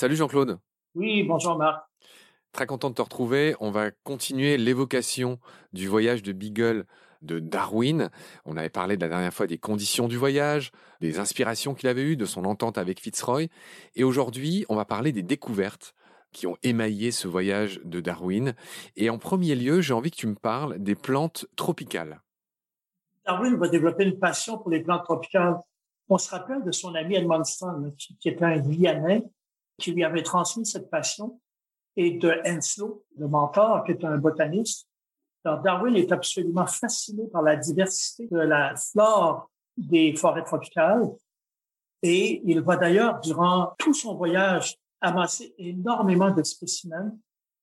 Salut Jean-Claude. Oui, bonjour Marc. Très content de te retrouver. On va continuer l'évocation du voyage de Beagle de Darwin. On avait parlé de la dernière fois des conditions du voyage, des inspirations qu'il avait eues, de son entente avec Fitzroy. Et aujourd'hui, on va parler des découvertes qui ont émaillé ce voyage de Darwin. Et en premier lieu, j'ai envie que tu me parles des plantes tropicales. Darwin va développer une passion pour les plantes tropicales. On se rappelle de son ami Edmondson, qui, était un Guyanais, qui lui avait transmis cette passion, et de Henslow, le mentor, qui est un botaniste. Alors, Darwin est absolument fasciné par la diversité de la flore des forêts tropicales. Et il va d'ailleurs, durant tout son voyage, amasser énormément de spécimens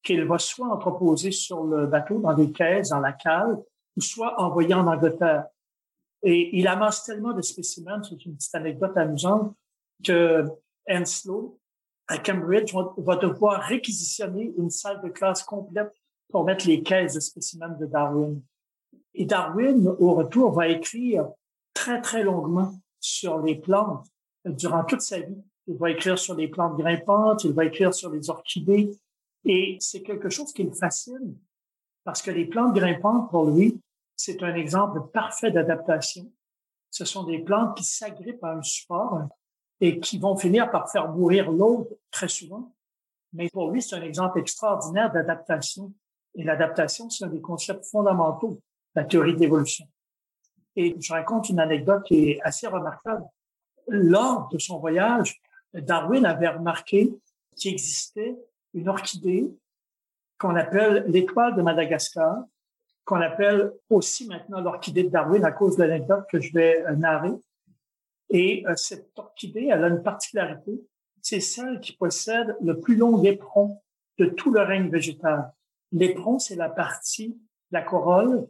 qu'il va soit entreposer sur le bateau, dans des caisses, dans la cale, ou soit envoyer en Angleterre. Et il amasse tellement de spécimens, c'est une petite anecdote amusante, que Henslow, à Cambridge, va devoir réquisitionner une salle de classe complète pour mettre les caisses de spécimens de Darwin. Et Darwin, au retour, va écrire très, très longuement sur les plantes durant toute sa vie. Il va écrire sur les plantes grimpantes, il va écrire sur les orchidées. Et c'est quelque chose qui le fascine parce que les plantes grimpantes, pour lui, c'est un exemple parfait d'adaptation. Ce sont des plantes qui s'agrippent à un support et qui vont finir par faire mourir l'autre très souvent. Mais pour lui, c'est un exemple extraordinaire d'adaptation. Et l'adaptation, c'est un des concepts fondamentaux de la théorie de l'évolution. Et je raconte une anecdote qui est assez remarquable. Lors de son voyage, Darwin avait remarqué qu'il existait une orchidée qu'on appelle l'étoile de Madagascar, qu'on appelle aussi maintenant l'orchidée de Darwin à cause de l'anecdote que je vais euh, narrer. Et euh, cette orchidée, elle a une particularité, c'est celle qui possède le plus long éperon de tout le règne végétal. L'éperon, c'est la partie la corolle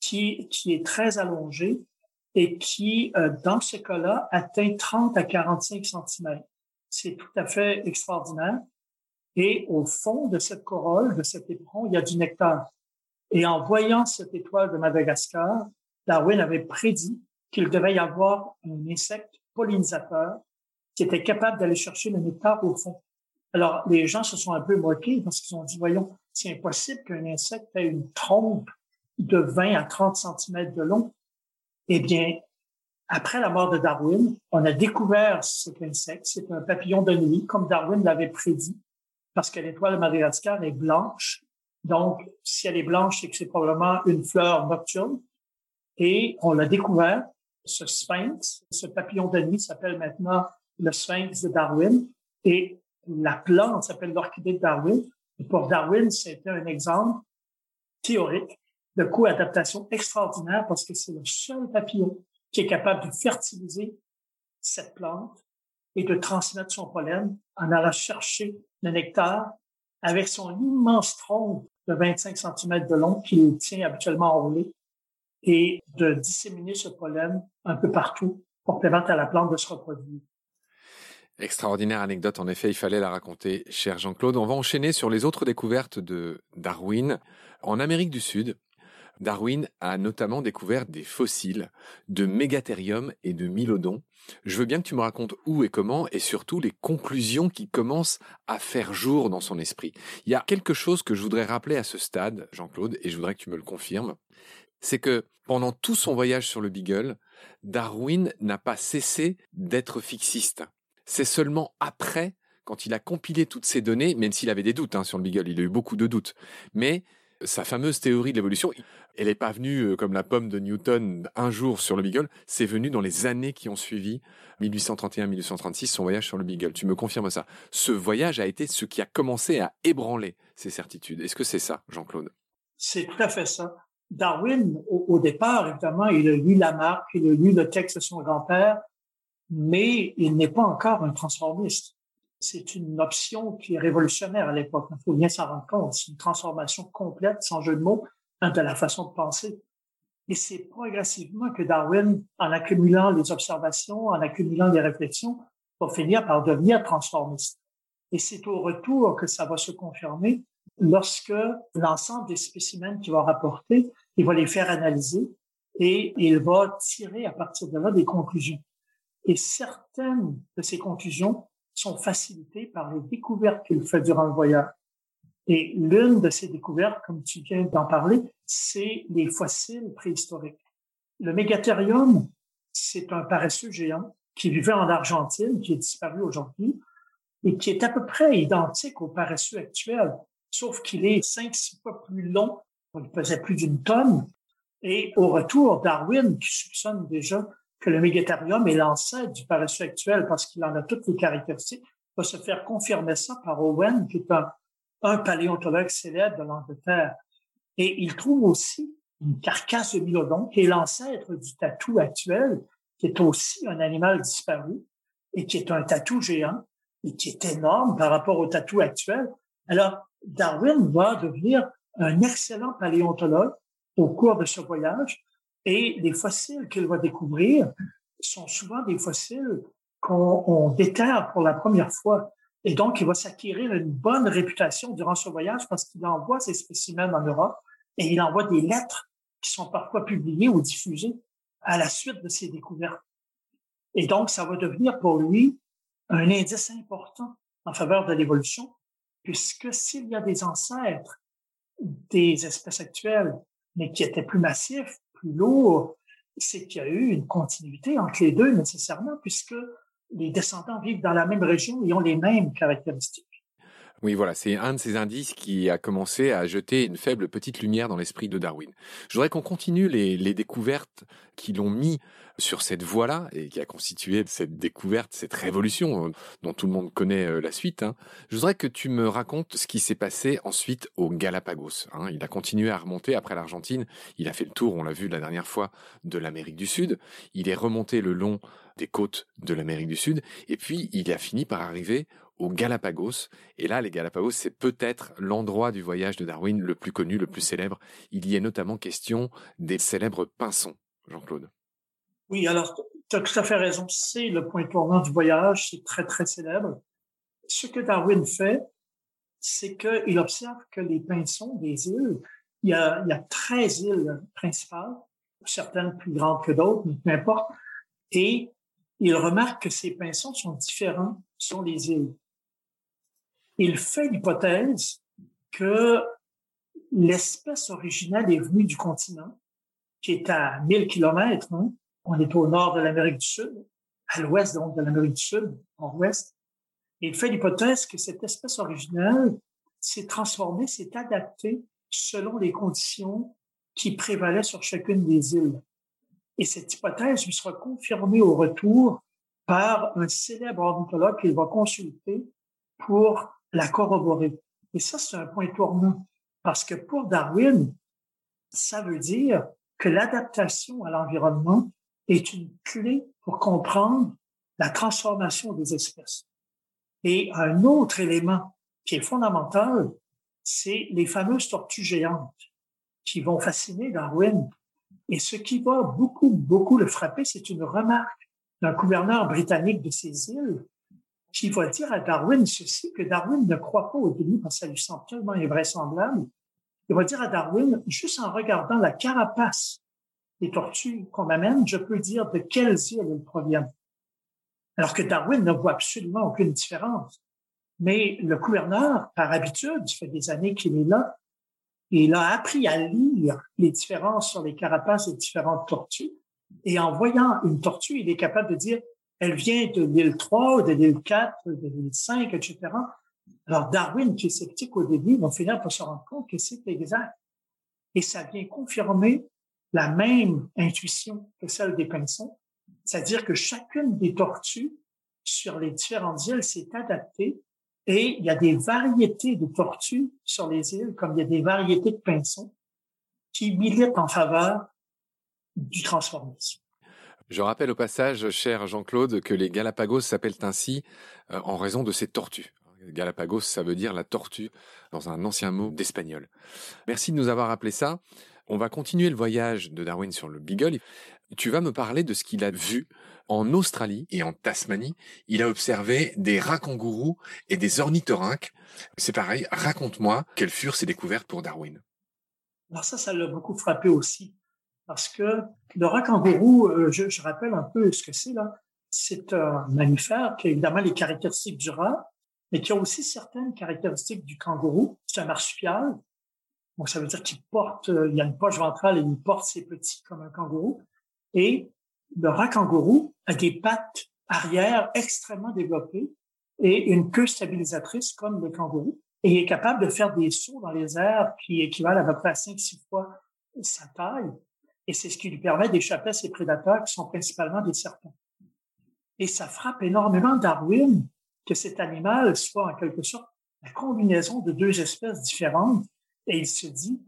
qui, qui est très allongée et qui, euh, dans ce cas-là, atteint 30 à 45 cm. C'est tout à fait extraordinaire. Et au fond de cette corolle, de cet éperon, il y a du nectar. Et en voyant cette étoile de Madagascar, Darwin avait prédit qu'il devait y avoir un insecte pollinisateur qui était capable d'aller chercher le nectar au fond. Alors, les gens se sont un peu moqués parce qu'ils ont dit, voyons, c'est impossible qu'un insecte ait une trompe de 20 à 30 cm de long. Eh bien, après la mort de Darwin, on a découvert cet insecte. C'est un papillon de nuit, comme Darwin l'avait prédit, parce que l'étoile de Madagascar est blanche donc, si elle est blanche, c'est que c'est probablement une fleur nocturne. Et on l'a découvert, ce sphinx, ce papillon de nuit s'appelle maintenant le sphinx de Darwin. Et la plante s'appelle l'orchidée de Darwin. Et pour Darwin, c'était un exemple théorique de co-adaptation extraordinaire parce que c'est le seul papillon qui est capable de fertiliser cette plante et de transmettre son pollen en allant chercher le nectar avec son immense tronc de 25 cm de long qu'il tient habituellement enroulé et de disséminer ce pollen un peu partout pour permettre à la plante de se reproduire. Extraordinaire anecdote, en effet, il fallait la raconter, cher Jean-Claude. On va enchaîner sur les autres découvertes de Darwin. En Amérique du Sud, Darwin a notamment découvert des fossiles de mégathérium et de mylodon. Je veux bien que tu me racontes où et comment et surtout les conclusions qui commencent à faire jour dans son esprit. Il y a quelque chose que je voudrais rappeler à ce stade, Jean-Claude, et je voudrais que tu me le confirmes. C'est que pendant tout son voyage sur le Beagle, Darwin n'a pas cessé d'être fixiste. C'est seulement après, quand il a compilé toutes ces données, même s'il avait des doutes hein, sur le Beagle, il a eu beaucoup de doutes, mais sa fameuse théorie de l'évolution, elle n'est pas venue euh, comme la pomme de Newton un jour sur le Beagle, c'est venu dans les années qui ont suivi 1831-1836 son voyage sur le Beagle. Tu me confirmes ça Ce voyage a été ce qui a commencé à ébranler ses certitudes. Est-ce que c'est ça, Jean-Claude? C'est tout à fait ça. Darwin, au, départ, évidemment, il a lu Lamarck, il a lu le texte de son grand-père, mais il n'est pas encore un transformiste c'est une option qui est révolutionnaire à l'époque. Il faut bien s'en rendre compte. C'est une transformation complète, sans jeu de mots, hein, de la façon de penser. Et c'est progressivement que Darwin, en accumulant les observations, en accumulant les réflexions, va finir par devenir transformiste. Et c'est au retour que ça va se confirmer lorsque l'ensemble des spécimens qu'il va rapporter, il va les faire analyser et il va tirer à partir de là des conclusions. Et certaines de ces conclusions sont facilitées par les découvertes qu'il fait durant le voyage. Et l'une de ces découvertes, comme tu viens d'en parler, c'est les fossiles préhistoriques. Le mégatherium, c'est un paresseux géant qui vivait en Argentine, qui est disparu aujourd'hui, et qui est à peu près identique au paresseux actuel, sauf qu'il est cinq, six fois plus long, il pesait plus d'une tonne. Et au retour, Darwin, qui soupçonne déjà que le mégatherium est l'ancêtre du paresseux actuel parce qu'il en a toutes les caractéristiques, va se faire confirmer ça par Owen, qui est un, un paléontologue célèbre de l'Angleterre. Et il trouve aussi une carcasse de mylodon, qui est l'ancêtre du tatou actuel, qui est aussi un animal disparu et qui est un tatou géant et qui est énorme par rapport au tatou actuel. Alors, Darwin va devenir un excellent paléontologue au cours de ce voyage et les fossiles qu'il va découvrir sont souvent des fossiles qu'on déterre pour la première fois. Et donc, il va s'acquérir une bonne réputation durant ce voyage parce qu'il envoie ses spécimens en Europe et il envoie des lettres qui sont parfois publiées ou diffusées à la suite de ses découvertes. Et donc, ça va devenir pour lui un indice important en faveur de l'évolution, puisque s'il y a des ancêtres des espèces actuelles, mais qui étaient plus massifs, plus lourds, c'est qu'il y a eu une continuité entre les deux nécessairement, puisque les descendants vivent dans la même région et ont les mêmes caractéristiques. Oui, voilà, c'est un de ces indices qui a commencé à jeter une faible petite lumière dans l'esprit de Darwin. Je voudrais qu'on continue les, découvertes qui l'ont mis sur cette voie-là et qui a constitué cette découverte, cette révolution euh, dont tout le monde connaît euh, la suite. Hein. Je voudrais que tu me racontes ce qui s'est passé ensuite au Galapagos. Hein. Il a continué à remonter après l'Argentine. Il a fait le tour, on l'a vu la dernière fois, de l'Amérique du Sud. Il est remonté le long des côtes de l'Amérique du Sud. Et puis, il a fini par arriver aux Galapagos. Et là, les Galapagos, c'est peut-être l'endroit du voyage de Darwin le plus connu, le plus célèbre. Il y est notamment question des célèbres pinsons, Jean-Claude. Oui, alors, tu as tout à fait raison. C'est le point tournant du voyage. C'est très, très célèbre. Ce que Darwin fait, c'est qu'il observe que les pinsons des îles, il y a, il y a 13 îles principales, certaines plus grandes que d'autres, mais peu importe. Et il remarque que ces pinsons sont différents sur les îles il fait l'hypothèse que l'espèce originale est venue du continent, qui est à 1000 kilomètres. Hein. On est au nord de l'Amérique du Sud, à l'ouest donc de l'Amérique du Sud, en ouest. il fait l'hypothèse que cette espèce originale s'est transformée, s'est adaptée selon les conditions qui prévalaient sur chacune des îles. Et cette hypothèse lui sera confirmée au retour par un célèbre ornithologue qu'il va consulter pour la corroborer. Et ça, c'est un point tournant parce que pour Darwin, ça veut dire que l'adaptation à l'environnement est une clé pour comprendre la transformation des espèces. Et un autre élément qui est fondamental, c'est les fameuses tortues géantes qui vont fasciner Darwin. Et ce qui va beaucoup, beaucoup le frapper, c'est une remarque d'un gouverneur britannique de ces îles qui va dire à Darwin ceci, que Darwin ne croit pas au début parce que ça lui semble tellement invraisemblable. Il va dire à Darwin, juste en regardant la carapace des tortues qu'on amène, je peux dire de quelles îles elles proviennent. Alors que Darwin ne voit absolument aucune différence. Mais le gouverneur, par habitude, ça fait des années qu'il est là, il a appris à lire les différences sur les carapaces des différentes tortues. Et en voyant une tortue, il est capable de dire elle vient de l'île 3, de l'île 4, de l'île 5, etc. Alors Darwin, qui est sceptique au début, va finir par se rendre compte que c'est exact. Et ça vient confirmer la même intuition que celle des pinsons, c'est-à-dire que chacune des tortues sur les différentes îles s'est adaptée et il y a des variétés de tortues sur les îles, comme il y a des variétés de pinsons qui militent en faveur du transformisme. Je rappelle au passage, cher Jean-Claude, que les Galapagos s'appellent ainsi euh, en raison de ces tortues. Galapagos, ça veut dire la tortue dans un ancien mot d'espagnol. Merci de nous avoir rappelé ça. On va continuer le voyage de Darwin sur le Beagle. Tu vas me parler de ce qu'il a vu en Australie et en Tasmanie. Il a observé des rats kangourous et des ornithorynques. C'est pareil, raconte-moi quelles furent ces découvertes pour Darwin. Alors ça, ça l'a beaucoup frappé aussi parce que le rat kangourou, euh, je, je, rappelle un peu ce que c'est là, c'est un mammifère qui a évidemment les caractéristiques du rat, mais qui a aussi certaines caractéristiques du kangourou. C'est un marsupial. Donc, ça veut dire qu'il porte, euh, il a une poche ventrale et il porte ses petits comme un kangourou. Et le rat kangourou a des pattes arrière extrêmement développées et une queue stabilisatrice comme le kangourou. Et il est capable de faire des sauts dans les airs qui équivalent à peu près à 5-6 fois sa taille. Et c'est ce qui lui permet d'échapper à ses prédateurs qui sont principalement des serpents. Et ça frappe énormément Darwin que cet animal soit en quelque sorte la combinaison de deux espèces différentes. Et il se dit,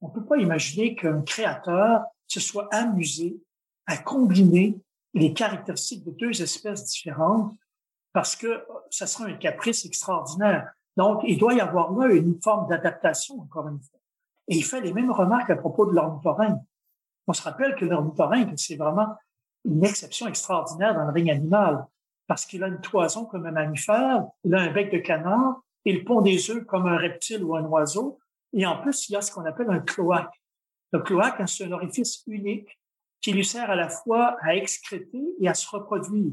on ne peut pas imaginer qu'un créateur se soit amusé à combiner les caractéristiques de deux espèces différentes parce que ça sera un caprice extraordinaire. Donc, il doit y avoir là une forme d'adaptation, encore une fois. Et il fait les mêmes remarques à propos de l'ornithorynque. On se rappelle que l'ornithorynque, c'est vraiment une exception extraordinaire dans le règne animal parce qu'il a une toison comme un mammifère, il a un bec de canard, il pond des œufs comme un reptile ou un oiseau, et en plus, il a ce qu'on appelle un cloaque. Le cloaque, c'est un orifice unique qui lui sert à la fois à excréter et à se reproduire,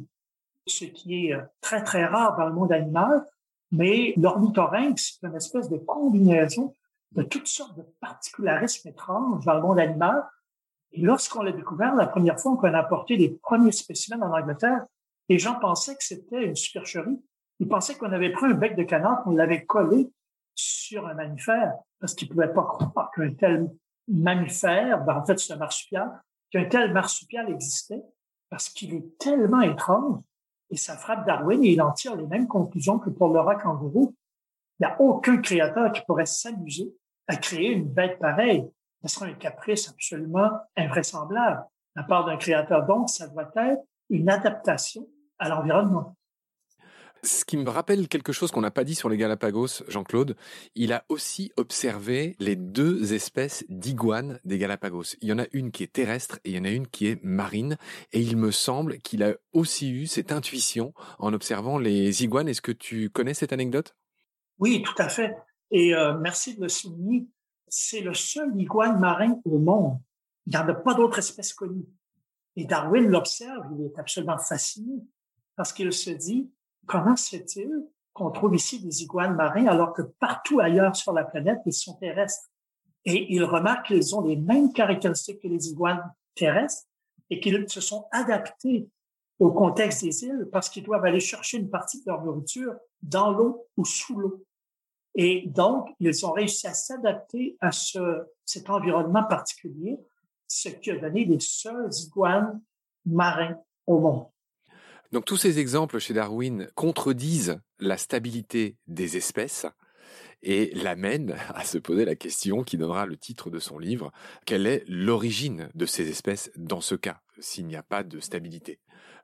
ce qui est euh, très, très rare dans le monde animal, mais l'ornithorynque, c'est une espèce de combinaison de toutes sortes de particularismes étranges dans le monde animal. Et lorsqu'on l'a découvert, la première fois qu'on a apporté les premiers spécimens en Angleterre, les gens pensaient que c'était une supercherie. Ils pensaient qu'on avait pris un bec de canard, qu'on l'avait collé sur un mammifère, parce qu'ils pouvaient pas croire qu'un tel mammifère, ben en fait c'est un marsupial, qu'un tel marsupial existait, parce qu'il est tellement étrange, et ça frappe Darwin, et il en tire les mêmes conclusions que pour le rat kangourou. Il n'y a aucun créateur qui pourrait s'amuser à créer une bête pareille. Ce serait un caprice absolument invraisemblable la part d'un créateur. Donc, ça doit être une adaptation à l'environnement. Ce qui me rappelle quelque chose qu'on n'a pas dit sur les Galapagos, Jean-Claude, il a aussi observé les deux espèces d'iguanes des Galapagos. Il y en a une qui est terrestre et il y en a une qui est marine. Et il me semble qu'il a aussi eu cette intuition en observant les iguanes. Est-ce que tu connais cette anecdote? Oui, tout à fait. Et euh, merci de le souligner. C'est le seul iguane marin au monde. Il n'y en a pas d'autres espèces connues. Et Darwin l'observe, il est absolument fasciné parce qu'il se dit, comment se fait-il qu'on trouve ici des iguanes marins alors que partout ailleurs sur la planète, ils sont terrestres? Et il remarque qu'ils ont les mêmes caractéristiques que les iguanes terrestres et qu'ils se sont adaptés au contexte des îles parce qu'ils doivent aller chercher une partie de leur nourriture dans l'eau ou sous l'eau. Et donc, ils ont réussi à s'adapter à ce, cet environnement particulier ce qui a donné les seuls iguanes marins au monde. Donc tous ces exemples chez Darwin contredisent la stabilité des espèces et l'amènent à se poser la question qui donnera le titre de son livre, quelle est l'origine de ces espèces dans ce cas, s'il n'y a pas de stabilité?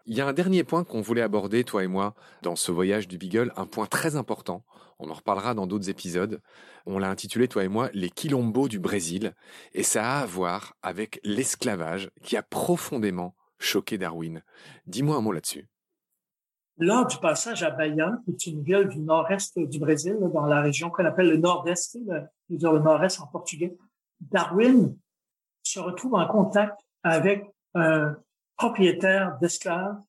Il y a un dernier point qu'on voulait aborder, toi et moi, dans ce voyage du Beagle, un point très important. On en reparlera dans d'autres épisodes. On l'a intitulé, toi et moi, Les quilombos du Brésil. Et ça a à voir avec l'esclavage qui a profondément choqué Darwin. Dis-moi un mot là-dessus. Lors du passage à Bahia, qui est une ville du nord-est du Brésil, dans la région qu'on appelle le nord-est, le, nord-est en portugais, Darwin se retrouve en contact avec un propriétaire d'esclaves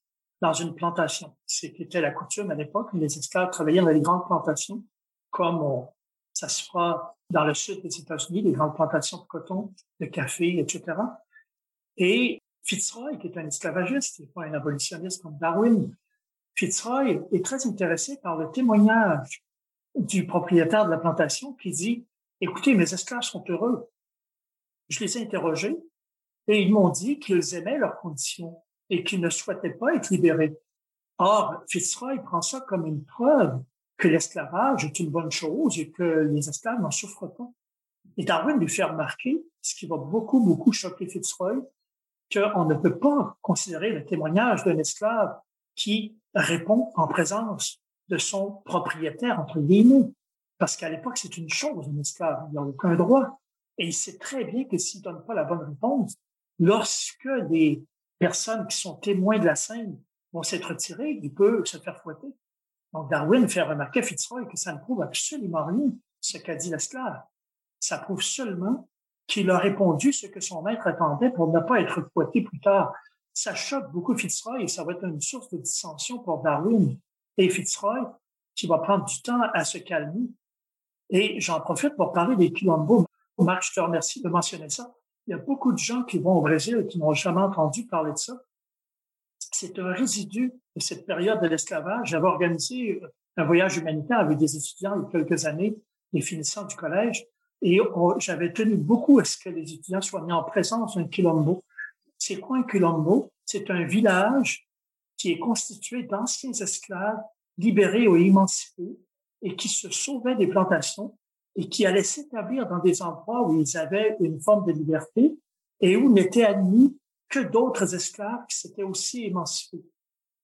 dans une plantation. C'était la coutume à l'époque. Les esclaves travaillaient dans les grandes plantations, comme ça se fera dans le sud des États-Unis, les grandes plantations de coton, de café, etc. Et Fitzroy, qui est un esclavagiste, et pas un abolitionniste comme Darwin, Fitzroy est très intéressé par le témoignage du propriétaire de la plantation qui dit, écoutez, mes esclaves sont heureux. Je les ai interrogés et ils m'ont dit qu'ils aimaient leurs conditions et qu'ils ne souhaitaient pas être libérés. Or, Fitzroy prend ça comme une preuve que l'esclavage est une bonne chose et que les esclaves n'en souffrent pas. Et Darwin lui fait remarquer, ce qui va beaucoup, beaucoup choquer Fitzroy, qu'on ne peut pas considérer le témoignage d'un esclave qui répond en présence de son propriétaire, entre guillemets. Parce qu'à l'époque, c'est une chose, un esclave. Il n'a aucun droit. Et il sait très bien que s'il donne pas la bonne réponse, lorsque des personnes qui sont témoins de la scène vont s'être retirées, il peut se faire fouetter. Donc Darwin fait remarquer à Fitzroy que ça ne prouve absolument rien ce qu'a dit l'esclave. Ça prouve seulement qu'il a répondu ce que son maître attendait pour ne pas être fouetté plus tard. ça choque beaucoup Fitzroy et ça va être une source de dissension pour Darwin et Fitzroy, qui va prendre du temps à se calmer. Et j'en profite pour parler des quilombos. Marc, je te remercie de mentionner ça. Il y a beaucoup de gens qui vont au Brésil et qui n'ont jamais entendu parler de ça. C'est un résidu de cette période de l'esclavage. J'avais organisé un voyage humanitaire avec des étudiants il y a quelques années, les finissants du collège, et j'avais tenu beaucoup à ce que les étudiants soient mis en présence d'un quilombo. C'est quoi un quilombo? C'est un village qui est constitué d'anciens esclaves libérés ou émancipés et qui se sauvaient des plantations et qui allaient s'établir dans des endroits où ils avaient une forme de liberté et où n'étaient admis que d'autres esclaves qui s'étaient aussi émancipés.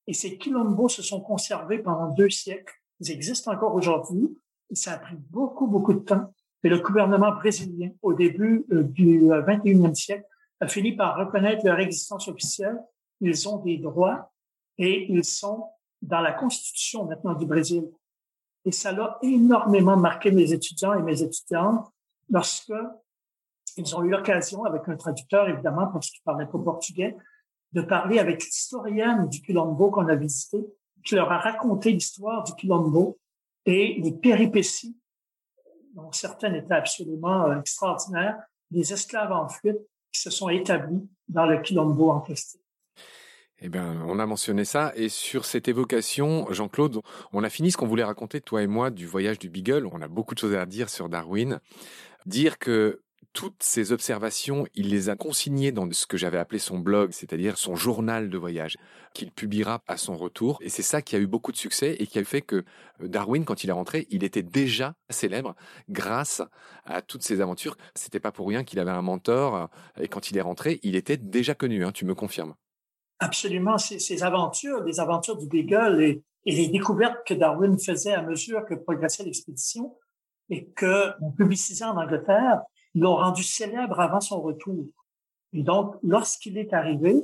Et ces quilombos se sont conservés pendant deux siècles. Ils existent encore aujourd'hui. Ça a pris beaucoup, beaucoup de temps. Et le gouvernement brésilien, au début euh, du 21e euh, siècle, a fini par reconnaître leur existence officielle. Ils ont des droits et ils sont dans la constitution maintenant du Brésil. Et ça l'a énormément marqué mes étudiants et mes étudiantes lorsque ils ont eu l'occasion, avec un traducteur évidemment, parce qu'il parlait pas portugais, de parler avec l'historienne du Quilombo qu'on a visité, qui leur a raconté l'histoire du Quilombo et les péripéties, dont certaines étaient absolument euh, extraordinaires, des esclaves en fuite qui se sont établis dans le Quilombo en question. Eh bien, on a mentionné ça. Et sur cette évocation, Jean-Claude, on a fini ce qu'on voulait raconter, toi et moi, du voyage du Beagle. On a beaucoup de choses à dire sur Darwin. Dire que toutes ces observations, il les a consignées dans ce que j'avais appelé son blog, c'est-à-dire son journal de voyage, qu'il publiera à son retour. Et c'est ça qui a eu beaucoup de succès et qui a fait que euh, Darwin, quand il est rentré, il était déjà célèbre grâce à toutes ces aventures. C'était pas pour rien qu'il avait un mentor et quand il est rentré, il était déjà connu. Hein, tu me confirmes Absolument, ces, aventures, les aventures du Beagle et, les découvertes que Darwin faisait à mesure que progressait l'expédition et que on publicisait en Angleterre, l'ont rendu célèbre avant son retour. Et donc, lorsqu'il est arrivé,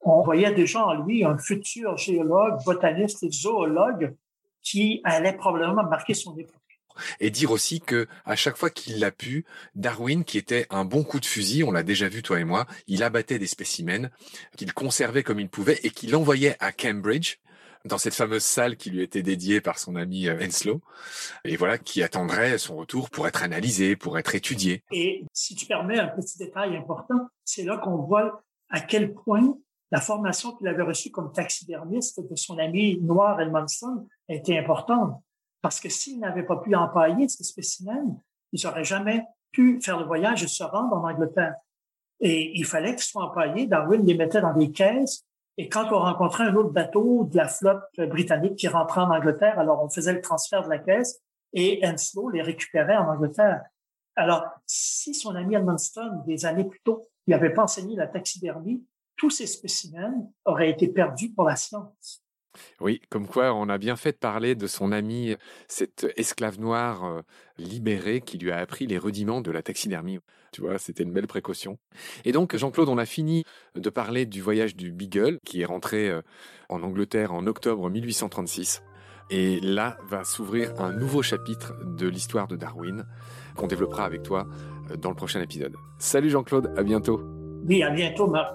on voyait déjà en lui un futur géologue, botaniste et zoologue qui allait probablement marquer son époque. Et dire aussi que à chaque fois qu'il l'a pu, Darwin, qui était un bon coup de fusil, on l'a déjà vu toi et moi, il abattait des spécimens qu'il conservait comme il pouvait et qu'il envoyait à Cambridge dans cette fameuse salle qui lui était dédiée par son ami euh, Henslow, et voilà, qui attendrait son retour pour être analysé, pour être étudié. Et si tu permets un petit détail important, c'est là qu'on voit à quel point la formation qu'il avait reçue comme taxidermiste de son ami Noir Edmondson était importante. Parce que s'il n'avait pas pu empailler ces spécimens, il n'aurait jamais pu faire le voyage et se rendre en Angleterre. Et il fallait qu'ils soient empaillés. Darwin les mettait dans des caisses et quand on rencontrait un autre bateau de la flotte britannique qui rentrait en Angleterre, alors on faisait le transfert de la caisse et Henslow les récupérait en Angleterre. Alors, si son ami Edmundston, des années plus tôt, lui avait pas enseigné la taxidermie, tous ces spécimens auraient été perdus pour la science. Oui, comme quoi on a bien fait de parler de son ami, cet esclave noir euh, libéré qui lui a appris les rudiments de la taxidermie. Tu vois, c'était une belle précaution. Et donc, Jean-Claude, on a fini de parler du voyage du Beagle, qui est rentré euh, en Angleterre en octobre 1836. Et là va s'ouvrir un nouveau chapitre de l'histoire de Darwin qu'on développera avec toi euh, dans le prochain épisode. Salut Jean-Claude, à bientôt. Oui, à bientôt, Marc.